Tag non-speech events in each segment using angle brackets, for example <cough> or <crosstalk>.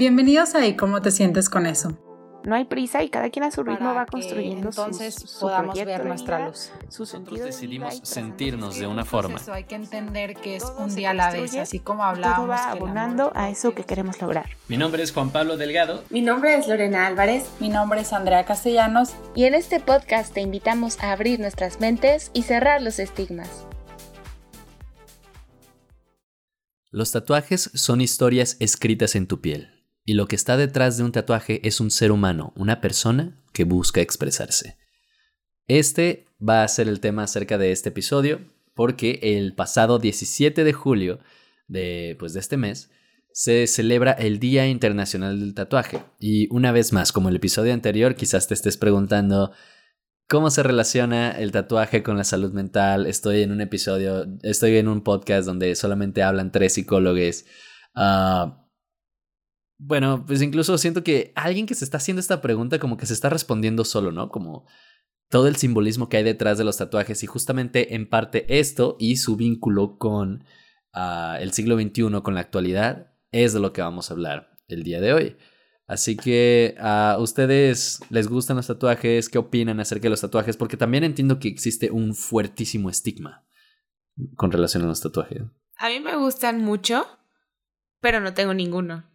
Bienvenidos a ¿Y cómo te sientes con eso? No hay prisa y cada quien a su ritmo va construyendo entonces su podamos ver de nuestra luz. Nosotros decidimos sentirnos de una forma. eso, hay que entender que es todo un día a la vez, así como todo hablábamos. va el amor abonando a eso que queremos lograr. Mi nombre es Juan Pablo Delgado. Mi nombre es Lorena Álvarez. Mi nombre es Andrea Castellanos. Y en este podcast te invitamos a abrir nuestras mentes y cerrar los estigmas. Los tatuajes son historias escritas en tu piel. Y lo que está detrás de un tatuaje es un ser humano, una persona que busca expresarse. Este va a ser el tema acerca de este episodio, porque el pasado 17 de julio de, pues, de este mes se celebra el Día Internacional del Tatuaje. Y una vez más, como el episodio anterior, quizás te estés preguntando cómo se relaciona el tatuaje con la salud mental. Estoy en un episodio, estoy en un podcast donde solamente hablan tres psicólogos. Ah, bueno, pues incluso siento que alguien que se está haciendo esta pregunta como que se está respondiendo solo, ¿no? Como todo el simbolismo que hay detrás de los tatuajes y justamente en parte esto y su vínculo con ah, el siglo XXI, con la actualidad, es de lo que vamos a hablar el día de hoy. Así que a ustedes les gustan los tatuajes, ¿qué opinan acerca de los tatuajes? Porque también entiendo que existe un fuertísimo estigma con relación a los tatuajes. A mí me gustan mucho, pero no tengo ninguno.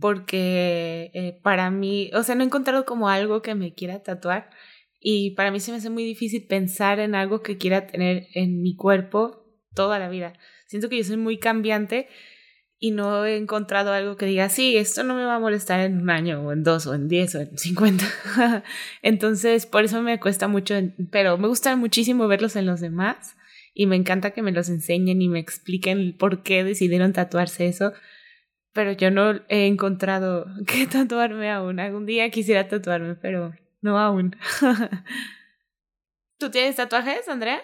Porque eh, para mí, o sea, no he encontrado como algo que me quiera tatuar. Y para mí se me hace muy difícil pensar en algo que quiera tener en mi cuerpo toda la vida. Siento que yo soy muy cambiante y no he encontrado algo que diga, sí, esto no me va a molestar en un año o en dos o en diez o en cincuenta. <laughs> Entonces, por eso me cuesta mucho, pero me gusta muchísimo verlos en los demás y me encanta que me los enseñen y me expliquen por qué decidieron tatuarse eso. Pero yo no he encontrado <laughs> que tatuarme aún. Algún día quisiera tatuarme, pero no aún. <laughs> ¿Tú tienes tatuajes, Andrea?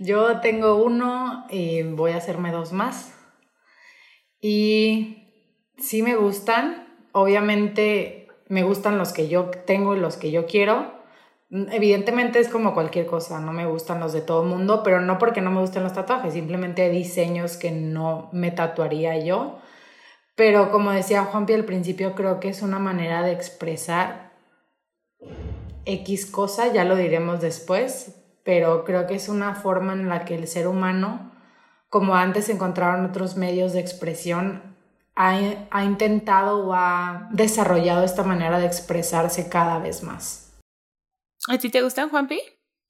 Yo tengo uno y voy a hacerme dos más. Y sí me gustan. Obviamente me gustan los que yo tengo y los que yo quiero. Evidentemente es como cualquier cosa, no me gustan los de todo el mundo, pero no porque no me gusten los tatuajes, simplemente hay diseños que no me tatuaría yo. Pero como decía Juanpi al principio, creo que es una manera de expresar X cosa, ya lo diremos después, pero creo que es una forma en la que el ser humano, como antes encontraron otros medios de expresión, ha, ha intentado o ha desarrollado esta manera de expresarse cada vez más. ¿A ti te gustan, Juanpi?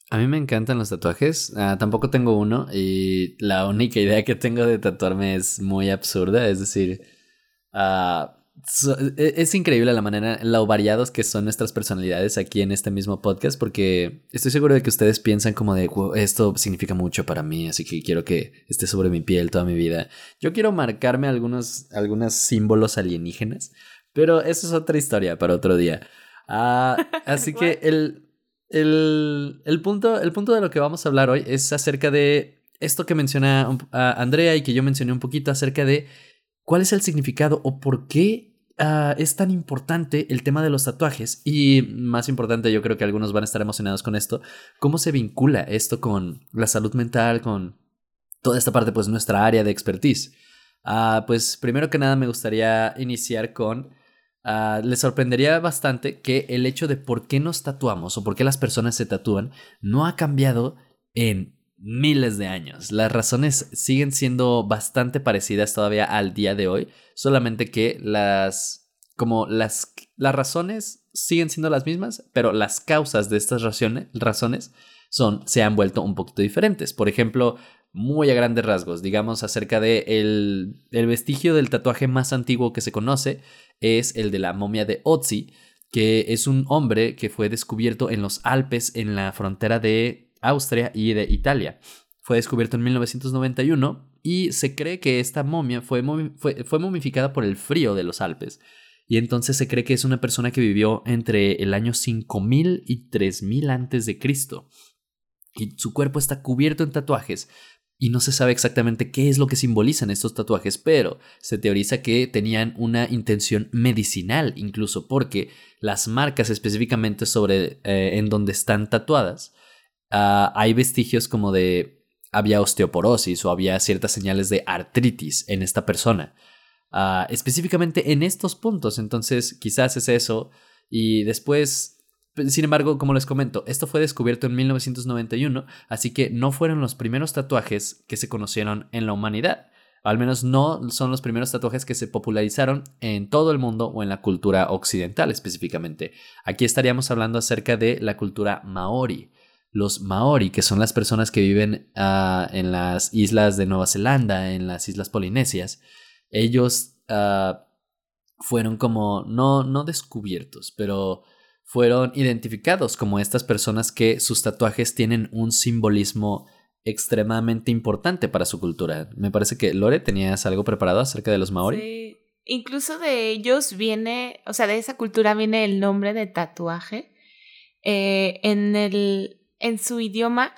A mí me encantan los tatuajes. Ah, tampoco tengo uno y la única idea que tengo de tatuarme es muy absurda. Es decir, ah, so- e- es increíble la manera, lo variados que son nuestras personalidades aquí en este mismo podcast porque estoy seguro de que ustedes piensan como de "Wow, esto significa mucho para mí, así que quiero que esté sobre mi piel toda mi vida. Yo quiero marcarme algunos, algunos símbolos alienígenas, pero eso es otra historia para otro día. Ah, <laughs> así que el, el, el punto, el punto de lo que vamos a hablar hoy es acerca de esto que menciona un- a Andrea y que yo mencioné un poquito acerca de cuál es el significado o por qué ah, es tan importante el tema de los tatuajes. Y más importante, yo creo que algunos van a estar emocionados con esto, cómo se vincula esto con la salud mental, con toda esta parte, pues nuestra área de expertise. Ah, pues primero que nada me gustaría iniciar con... ah, les sorprendería bastante que el hecho de por qué nos tatuamos o por qué las personas se tatúan no ha cambiado en miles de años. Las razones siguen siendo bastante parecidas todavía al día de hoy, solamente que las como las las razones siguen siendo las mismas, pero las causas de estas razones, razones son se han vuelto un poquito diferentes. Por ejemplo, muy a grandes rasgos, digamos acerca de el, el vestigio del tatuaje más antiguo que se conoce es el de la momia de Otzi, que es un hombre que fue descubierto en los Alpes en la frontera de Austria y de Italia. Fue descubierto en 1991 y se cree que esta momia fue, fue momificada por el frío de los Alpes. Y entonces se cree que es una persona que vivió entre el año 5000 y 3000 antes de Cristo. Y su cuerpo está cubierto en tatuajes y no se sabe exactamente qué es lo que simbolizan estos tatuajes, pero se teoriza que tenían una intención medicinal incluso porque las marcas específicamente sobre eh, en donde están tatuadas ah, hay vestigios como de había osteoporosis o había ciertas señales de artritis en esta persona. ah, específicamente en estos puntos. Entonces, quizás es eso. Y después sin embargo, como les comento, esto fue descubierto en 1991, así que no fueron los primeros tatuajes que se conocieron en la humanidad. Al menos no son los primeros tatuajes que se popularizaron en todo el mundo o en la cultura occidental específicamente. Aquí estaríamos hablando acerca de la cultura maori. Los maori, que son las personas que viven ah, en las islas de Nueva Zelanda, en las islas polinesias, ellos ah, fueron como, no, no descubiertos, pero fueron identificados como estas personas que sus tatuajes tienen un simbolismo extremadamente importante para su cultura. Me parece que Lore tenías algo preparado acerca de los maori. Sí. Incluso de ellos viene, o sea, de esa cultura viene el nombre de tatuaje. Eh, en, el, en su idioma,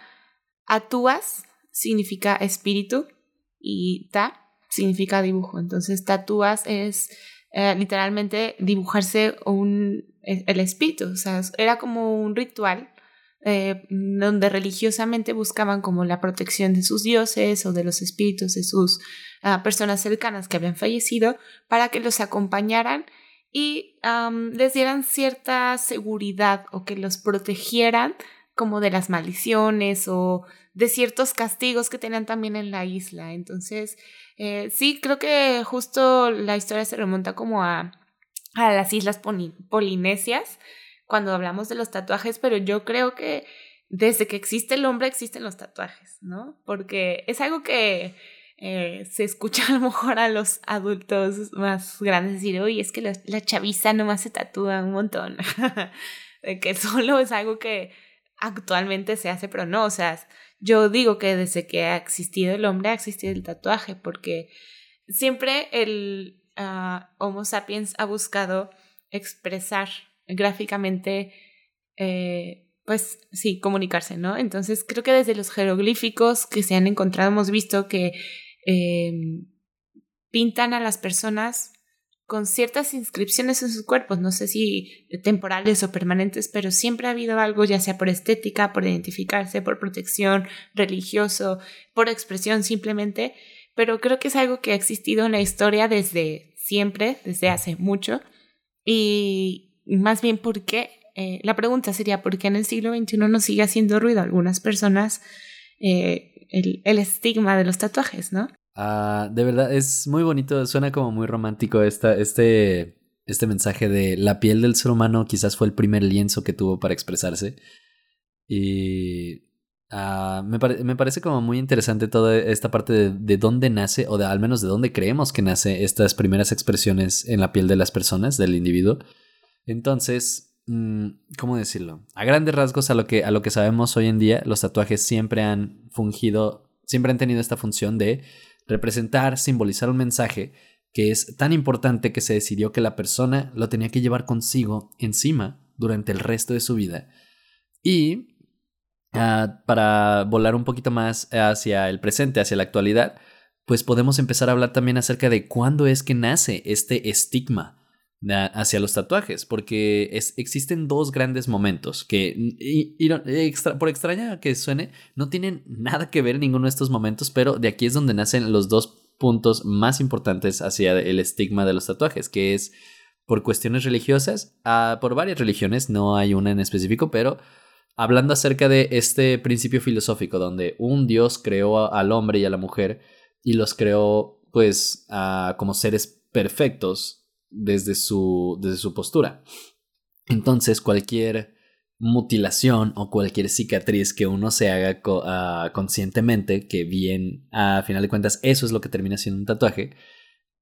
atuas significa espíritu y ta significa dibujo. Entonces, tatuas es eh, literalmente dibujarse un, el espíritu, o sea, era como un ritual eh, donde religiosamente buscaban como la protección de sus dioses o de los espíritus de sus ah, personas cercanas que habían fallecido para que los acompañaran y les dieran cierta seguridad o que los protegieran como de las maldiciones o de ciertos castigos que tenían también en la isla. Entonces, eh, sí, creo que justo la historia se remonta como a, a las islas polinesias cuando hablamos de los tatuajes, pero yo creo que desde que existe el hombre existen los tatuajes, ¿no? Porque es algo que eh, se escucha <laughs> a lo mejor a los adultos más grandes decir, oye, es que la, la chaviza nomás se tatúa un montón, <laughs> que solo es algo que actualmente se hace, pero no, o sea, yo digo que desde que ha existido el hombre ha existido el tatuaje, porque siempre el uh, Homo sapiens ha buscado expresar gráficamente, eh, pues sí, comunicarse, ¿no? Entonces creo que desde los jeroglíficos que se han encontrado hemos visto que eh, pintan a las personas con ciertas inscripciones en sus cuerpos, no sé si temporales o permanentes, pero siempre ha habido algo, ya sea por estética, por identificarse, por protección, religioso, por expresión simplemente, pero creo que es algo que ha existido en la historia desde siempre, desde hace mucho, y más bien porque, eh, la pregunta sería, ¿por qué en el siglo XXI nos sigue haciendo ruido a algunas personas eh, el, el estigma de los tatuajes, ¿no? Ah, de verdad, es muy bonito, suena como muy romántico esta, este, este mensaje de la piel del ser humano quizás fue el primer lienzo que tuvo para expresarse. Y uh, me, me, parece como muy interesante toda esta parte de, de, dónde nace, o de al menos de dónde creemos que nace estas primeras expresiones en la piel de las personas, del individuo. Entonces, mm, ¿cómo decirlo? A grandes rasgos, a lo, que, a lo que sabemos hoy en día, los tatuajes siempre han fungido, siempre han tenido esta función de representar, simbolizar un mensaje que es tan importante que se decidió que la persona lo tenía que llevar consigo encima durante el resto de su vida. Y uh, para volar un poquito más hacia el presente, hacia la actualidad, pues podemos empezar a hablar también acerca de cuándo es que nace este estigma hacia los tatuajes, porque existen dos grandes momentos que, por extraña que suene, no tienen nada que ver en ninguno de estos momentos, pero de aquí es donde nacen los dos puntos más importantes hacia el estigma de los tatuajes, que es por cuestiones religiosas, ah, por varias religiones, no hay una en específico, pero hablando acerca de este principio filosófico donde un Dios creó al hombre y a la mujer y los creó pues ah, como seres perfectos desde su, desde su postura. Entonces, cualquier mutilación o cualquier cicatriz que uno se haga ah, conscientemente, que bien, a final de cuentas, eso es lo que termina siendo un tatuaje,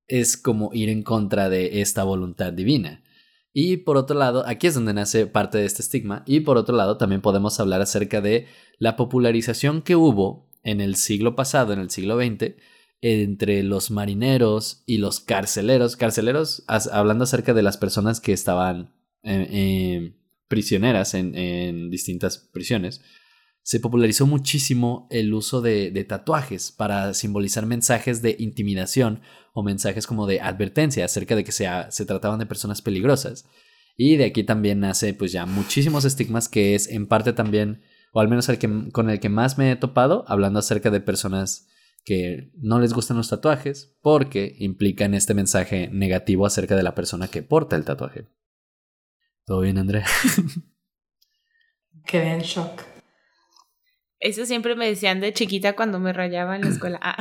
es como ir en contra de esta voluntad divina. Y por otro lado, aquí es donde nace parte de este estigma, y por otro lado también podemos hablar acerca de la popularización que hubo en el siglo pasado, en el siglo XX, entre los marineros y los carceleros. Carceleros, hablando acerca de las personas que estaban eh, eh, prisioneras en, distintas prisiones, se popularizó muchísimo el uso de, tatuajes para simbolizar mensajes de intimidación o mensajes como de advertencia acerca de que se, se trataban de personas peligrosas. Y de aquí también nace pues ya muchísimos estigmas que es en parte también, o al menos el que, con el que más me he topado, hablando acerca de personas que no les gustan los tatuajes porque implican este mensaje negativo acerca de la persona que porta el tatuaje. ¿Todo bien, Andrea? <laughs> Quedé en shock. Eso siempre me decían de chiquita cuando me rayaba en la escuela. Ah.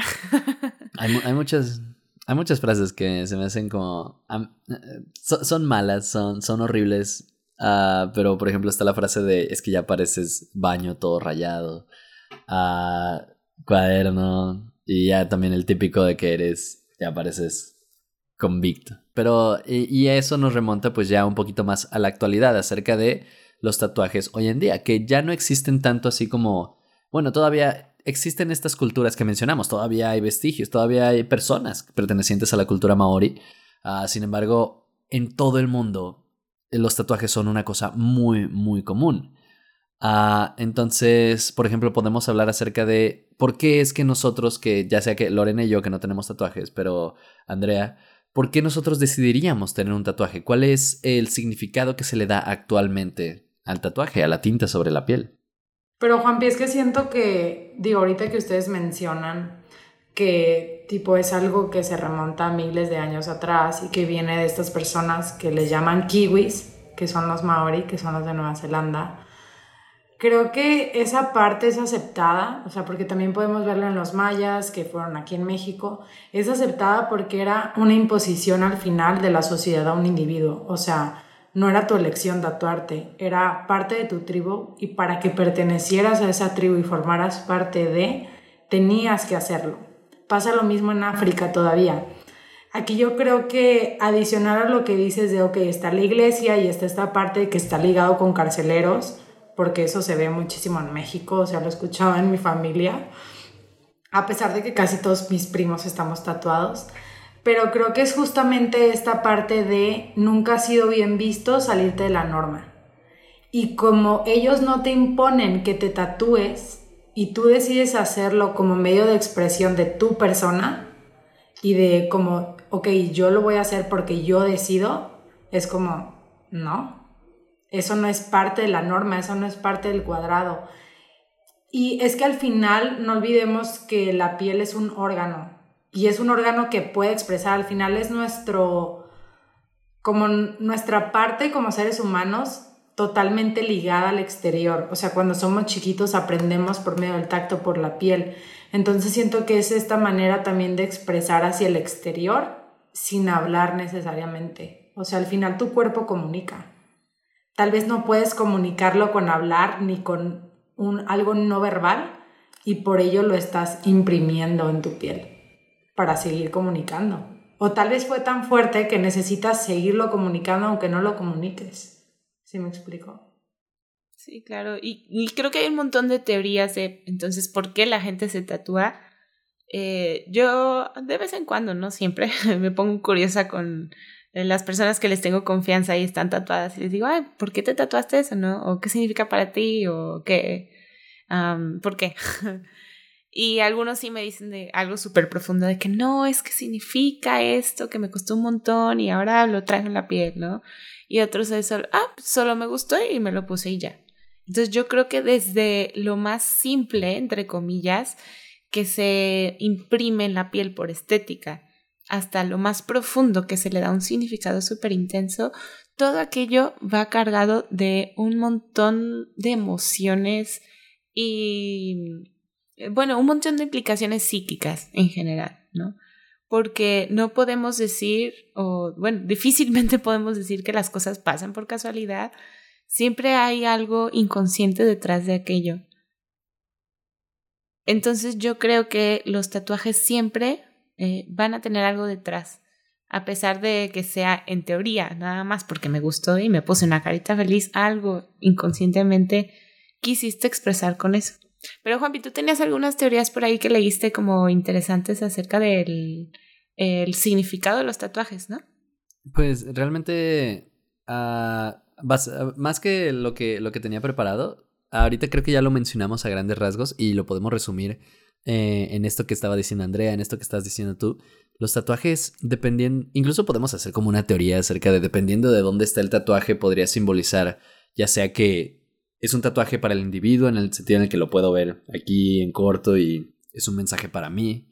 <laughs> hay, muchas, hay muchas frases que se me hacen como... son, malas, son, son horribles. Ah, pero, por ejemplo, está la frase de es que ya pareces baño todo rayado. Uh, cuaderno. Y ya también el típico de que eres, ya pareces convicto. Pero, y, eso nos remonta pues ya un poquito más a la actualidad acerca de los tatuajes hoy en día, que ya no existen tanto así como, bueno, todavía existen estas culturas que mencionamos, todavía hay vestigios, todavía hay personas pertenecientes a la cultura maori. Ah, sin embargo, en todo el mundo los tatuajes son una cosa muy, muy común. Ah, entonces, por ejemplo, podemos hablar acerca de por qué es que nosotros, que ya sea que Lorena y yo que no tenemos tatuajes, pero Andrea, ¿por qué nosotros decidiríamos tener un tatuaje? ¿Cuál es el significado que se le da actualmente al tatuaje, a la tinta sobre la piel? Pero Juanpi, es que siento que, digo, ahorita que ustedes mencionan que tipo es algo que se remonta a miles de años atrás y que viene de estas personas que les llaman kiwis, que son los maori, que son los de Nueva Zelanda, Creo que esa parte es aceptada, o sea, porque también podemos verlo en los mayas que fueron aquí en México, es aceptada porque era una imposición al final de la sociedad a un individuo, o sea, no era tu elección tatuarte, era parte de tu tribu y para que pertenecieras a esa tribu y formaras parte de, tenías que hacerlo. Pasa lo mismo en África todavía. Aquí yo creo que adicionar a lo que dices de, ok, está la iglesia y está esta parte que está ligado con carceleros, porque eso se ve muchísimo en México, o sea, lo escuchaba en mi familia, a pesar de que casi todos mis primos estamos tatuados. Pero creo que es justamente esta parte de nunca ha sido bien visto salirte de la norma. Y como ellos no te imponen que te tatúes y tú decides hacerlo como medio de expresión de tu persona y de como, ok, yo lo voy a hacer porque yo decido, es como, no, eso no es parte de la norma, eso no es parte del cuadrado. Y es que al final no olvidemos que la piel es un órgano y es un órgano que puede expresar, al final es nuestro, como nuestra parte como seres humanos totalmente ligada al exterior. O sea, cuando somos chiquitos aprendemos por medio del tacto, por la piel. Entonces siento que es esta manera también de expresar hacia el exterior sin hablar necesariamente. O sea, al final tu cuerpo comunica. Tal vez no puedes comunicarlo con hablar ni con un, algo no verbal y por ello lo estás imprimiendo en tu piel para seguir comunicando. O tal vez fue tan fuerte que necesitas seguirlo comunicando aunque no lo comuniques. ¿Sí me explico? Sí, claro. Y, creo que hay un montón de teorías de entonces por qué la gente se tatúa. Eh, yo de vez en cuando, no siempre, <laughs> me pongo curiosa con las personas que les tengo confianza y están tatuadas y les digo, ay, ¿por qué te tatuaste eso, no? ¿O qué significa para ti? ¿O qué? ¿Por qué? <laughs> y algunos sí me dicen de algo súper profundo de que no, es que significa esto, que me costó un montón y ahora lo traigo en la piel, ¿no? Y otros es solo, ah, solo me gustó y me lo puse y ya. Entonces yo creo que desde lo más simple, entre comillas, que se imprime en la piel por estética, hasta lo más profundo que se le da un significado súper intenso, todo aquello va cargado de un montón de emociones y, bueno, un montón de implicaciones psíquicas en general, ¿no? Porque no podemos decir, o bueno, difícilmente <laughs> podemos decir que las cosas pasan por casualidad, siempre hay algo inconsciente detrás de aquello. Entonces yo creo que los tatuajes siempre eh, van a tener algo detrás. A pesar de que sea en teoría, nada más porque me gustó y me puse una carita feliz, algo inconscientemente quisiste expresar con eso. Pero Juanpi, tú tenías algunas teorías por ahí que leíste como interesantes acerca del el significado de los tatuajes, ¿no? Pues realmente, ah, más que lo, que lo que tenía preparado, ahorita creo que ya lo mencionamos a grandes rasgos y lo podemos resumir eh, en esto que estaba diciendo Andrea, en esto que estás diciendo tú. Los tatuajes dependiendo, incluso podemos hacer como una teoría acerca de dependiendo de dónde está el tatuaje, podría simbolizar ya sea que es un tatuaje para el individuo en el sentido en el que lo puedo ver aquí en corto y es un mensaje para mí,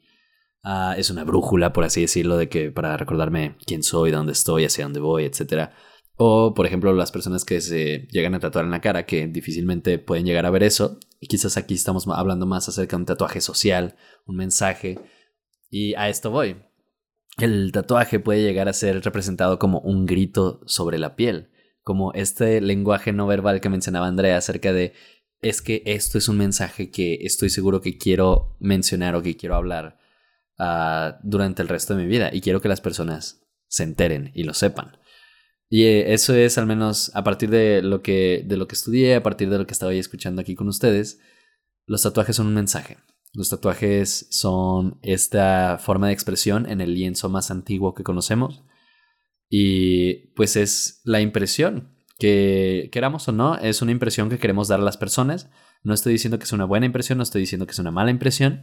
Ah, es una brújula, por así decirlo, de que para recordarme quién soy, dónde estoy, hacia dónde voy, etc. O, por ejemplo, las personas que se llegan a tatuar en la cara, que difícilmente pueden llegar a ver eso. Y quizás aquí estamos hablando más acerca de un tatuaje social, un mensaje. Y a esto voy. El tatuaje puede llegar a ser representado como un grito sobre la piel, como este lenguaje no verbal que mencionaba Andrea acerca de es que esto es un mensaje que estoy seguro que quiero mencionar o que quiero hablar ah, durante el resto de mi vida y quiero que las personas se enteren y lo sepan. Y eh, eso es al menos a partir de lo que de lo que estudié, a partir de lo que estaba escuchando aquí con ustedes, los tatuajes son un mensaje. Los tatuajes son esta forma de expresión en el lienzo más antiguo que conocemos y pues es la impresión que queramos o no, es una impresión que queremos dar a las personas. No estoy diciendo que es una buena impresión, no estoy diciendo que es una mala impresión.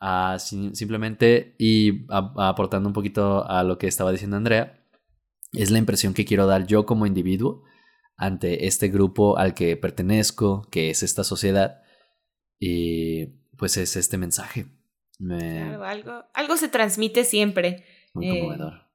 Ah, simplemente, y aportando un poquito a lo que estaba diciendo Andrea, es la impresión que quiero dar yo como individuo ante este grupo al que pertenezco, que es esta sociedad, y pues es este mensaje. algo, algo se transmite siempre. Muy conmovedor.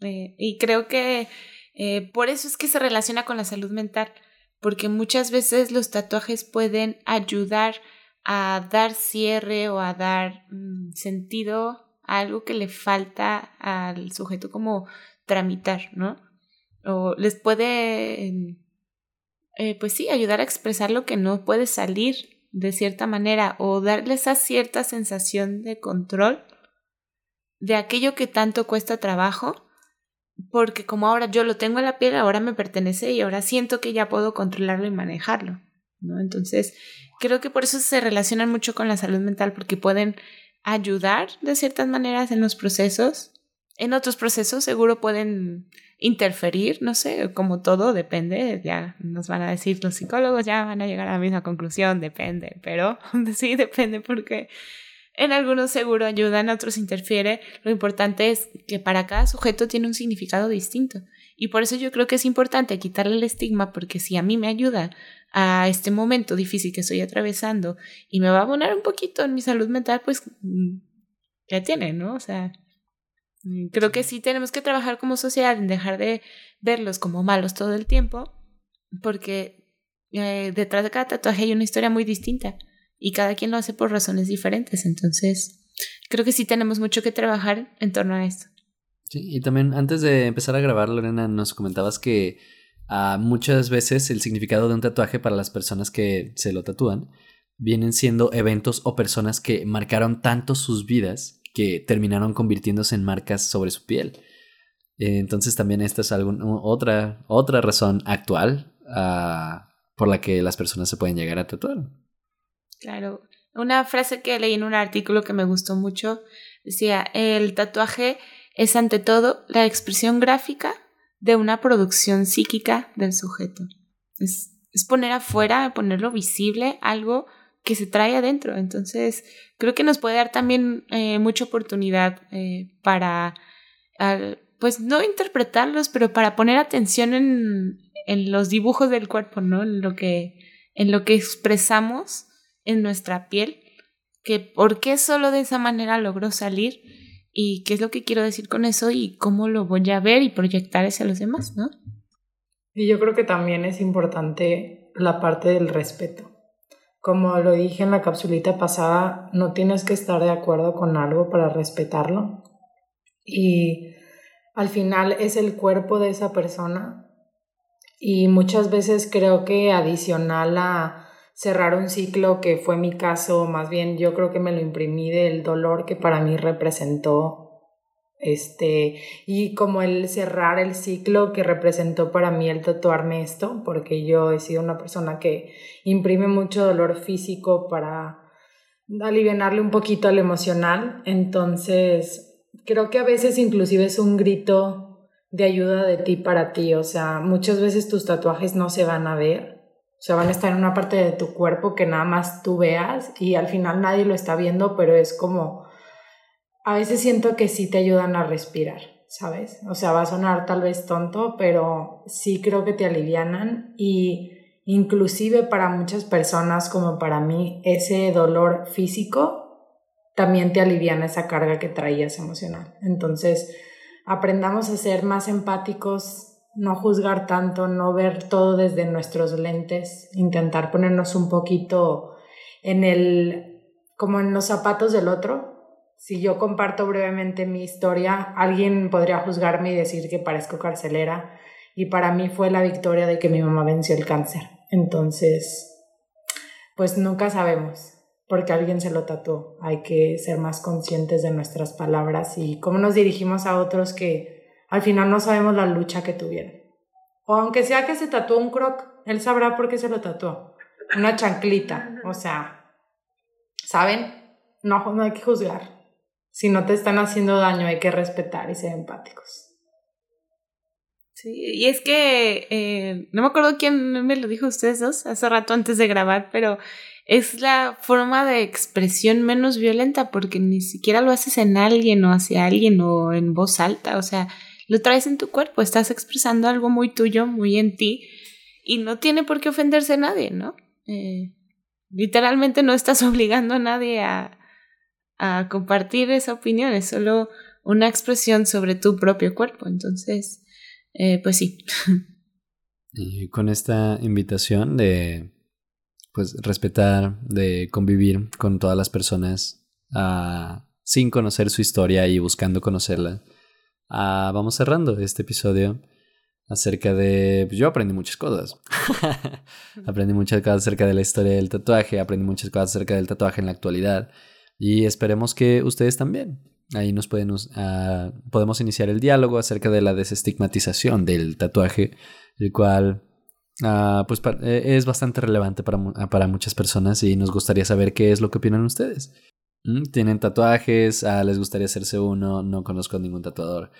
Eh, eh, y creo que eh, por eso es que se relaciona con la salud mental, porque muchas veces los tatuajes pueden ayudar a dar cierre o a dar mm, sentido a algo que le falta al sujeto como tramitar, ¿no? O les puede, em, eh, pues sí, ayudar a expresar lo que no puede salir de cierta manera o darle esa cierta sensación de control de aquello que tanto cuesta trabajo porque como ahora yo lo tengo en la piel, ahora me pertenece y ahora siento que ya puedo controlarlo y manejarlo, ¿no? Entonces, creo que por eso se relacionan mucho con la salud mental, porque pueden ayudar de ciertas maneras en los procesos. En otros procesos seguro pueden interferir, no sé, como todo depende, ya nos van a decir los psicólogos, ya van a llegar a la misma conclusión, depende, pero <laughs> sí depende porque en algunos seguro ayuda, en otros interfiere. Lo importante es que para cada sujeto tiene un significado distinto. Y por eso yo creo que es importante quitarle el estigma, porque si a mí me ayuda a este momento difícil que estoy atravesando y me va a abonar un poquito en mi salud mental, pues mm, ya tiene, ¿no? O sea, creo que sí tenemos que trabajar como sociedad en dejar de verlos como malos todo el tiempo, porque eh, detrás de cada tatuaje hay una historia muy distinta y cada quien lo hace por razones diferentes. Entonces, creo que sí tenemos mucho que trabajar en torno a esto. Sí, y también antes de empezar a grabar, Lorena, nos comentabas que uh, muchas veces el significado de un tatuaje para las personas que se lo tatúan vienen siendo eventos o personas que marcaron tanto sus vidas que terminaron convirtiéndose en marcas sobre su piel. entonces también esta es algún, otra, otra razón actual uh, por la que las personas se pueden llegar a tatuar. Claro. Una frase que leí en un artículo que me gustó mucho decía, el tatuaje es ante todo la expresión gráfica de una producción psíquica del sujeto. Es poner afuera, ponerlo visible, algo que se trae adentro. Entonces, creo que nos puede dar también eh, mucha oportunidad eh, para, pues no interpretarlos, pero para poner atención en, en los dibujos del cuerpo, ¿no? En lo que, en lo que expresamos en nuestra piel, que por qué solo de esa manera logró salir y qué es lo que quiero decir con eso y cómo lo voy a ver y proyectar hacia los demás, ¿no? Y yo creo que también es importante la parte del respeto. Como lo dije en la capsulita pasada, no tienes que estar de acuerdo con algo para respetarlo. Y al final es el cuerpo de esa persona. Y muchas veces creo que adicional a cerrar un ciclo que fue mi caso, más bien yo creo que me lo imprimí del dolor que para mí representó este y como el cerrar el ciclo que representó para mí el tatuarme esto, porque yo he sido una persona que imprime mucho dolor físico para aliviarle un poquito al emocional, entonces creo que a veces inclusive es un grito de ayuda de ti para ti, o sea, muchas veces tus tatuajes no se van a ver, o sea, van a estar en una parte de tu cuerpo que nada más tú veas y al final nadie lo está viendo, pero es como, a veces siento que sí te ayudan a respirar, ¿sabes? O sea, va a sonar tal vez tonto, pero sí creo que te alivianan y inclusive para muchas personas como para mí, ese dolor físico también te aliviana esa carga que traías emocional. Entonces, aprendamos a ser más empáticos, no juzgar tanto, no ver todo desde nuestros lentes, intentar ponernos un poquito en el, como en los zapatos del otro. Si yo comparto brevemente mi historia, alguien podría juzgarme y decir que parezco carcelera. Y para mí fue la victoria de que mi mamá venció el cáncer. Entonces, pues nunca sabemos porque alguien se lo tatuó. Hay que ser más conscientes de nuestras palabras y cómo nos dirigimos a otros que al final no sabemos la lucha que tuvieron. O aunque sea que se tatuó un croc, él sabrá por qué se lo tatuó. Una chanclita, o sea, ¿saben? No, no hay que juzgar. Si no te están haciendo daño, hay que respetar y ser empáticos. Sí, y es que eh, no me acuerdo quién me lo dijo ustedes dos hace rato antes de grabar, pero es la forma de expresión menos violenta porque ni siquiera lo haces en alguien o hacia alguien o en voz alta, o sea, lo traes en tu cuerpo, estás expresando algo muy tuyo, muy en ti y no tiene por qué ofenderse a nadie, ¿no? Eh, literalmente no estás <laughs> obligando a nadie a, a compartir esa opinión, es solo una expresión sobre tu propio cuerpo, entonces, eh, pues sí. <laughs> Y con esta invitación de pues respetar, de convivir con todas las personas uh, sin conocer su historia y buscando conocerla. Uh, vamos cerrando este episodio acerca de... Pues yo aprendí muchas cosas. <laughs> aprendí muchas cosas acerca de la historia del tatuaje, aprendí muchas cosas acerca del tatuaje en la actualidad y esperemos que ustedes también. Ahí nos pueden, uh, podemos iniciar el diálogo acerca de la desestigmatización del tatuaje, el cual Ah, pues e, es bastante relevante para, ah, para, muchas personas y nos gustaría saber qué es lo que opinan ustedes. ¿Mm? ¿Tienen tatuajes? Ah, ¿Les gustaría hacerse uno? No conozco ningún tatuador.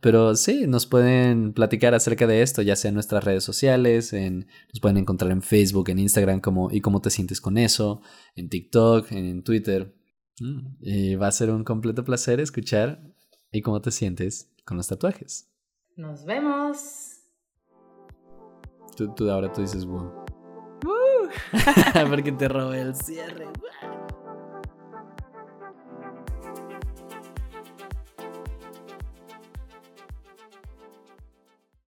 Pero sí, nos pueden platicar acerca de esto, ya sea en nuestras redes sociales, en, nos pueden encontrar en Facebook, en Instagram, como y cómo te sientes con eso, en TikTok, en Twitter. Mm, y va a ser un completo placer escuchar y cómo te sientes con los tatuajes. Nos vemos. Tú, ahora tú dices, wow. Uh. <laughs> Porque te robé el cierre. <laughs>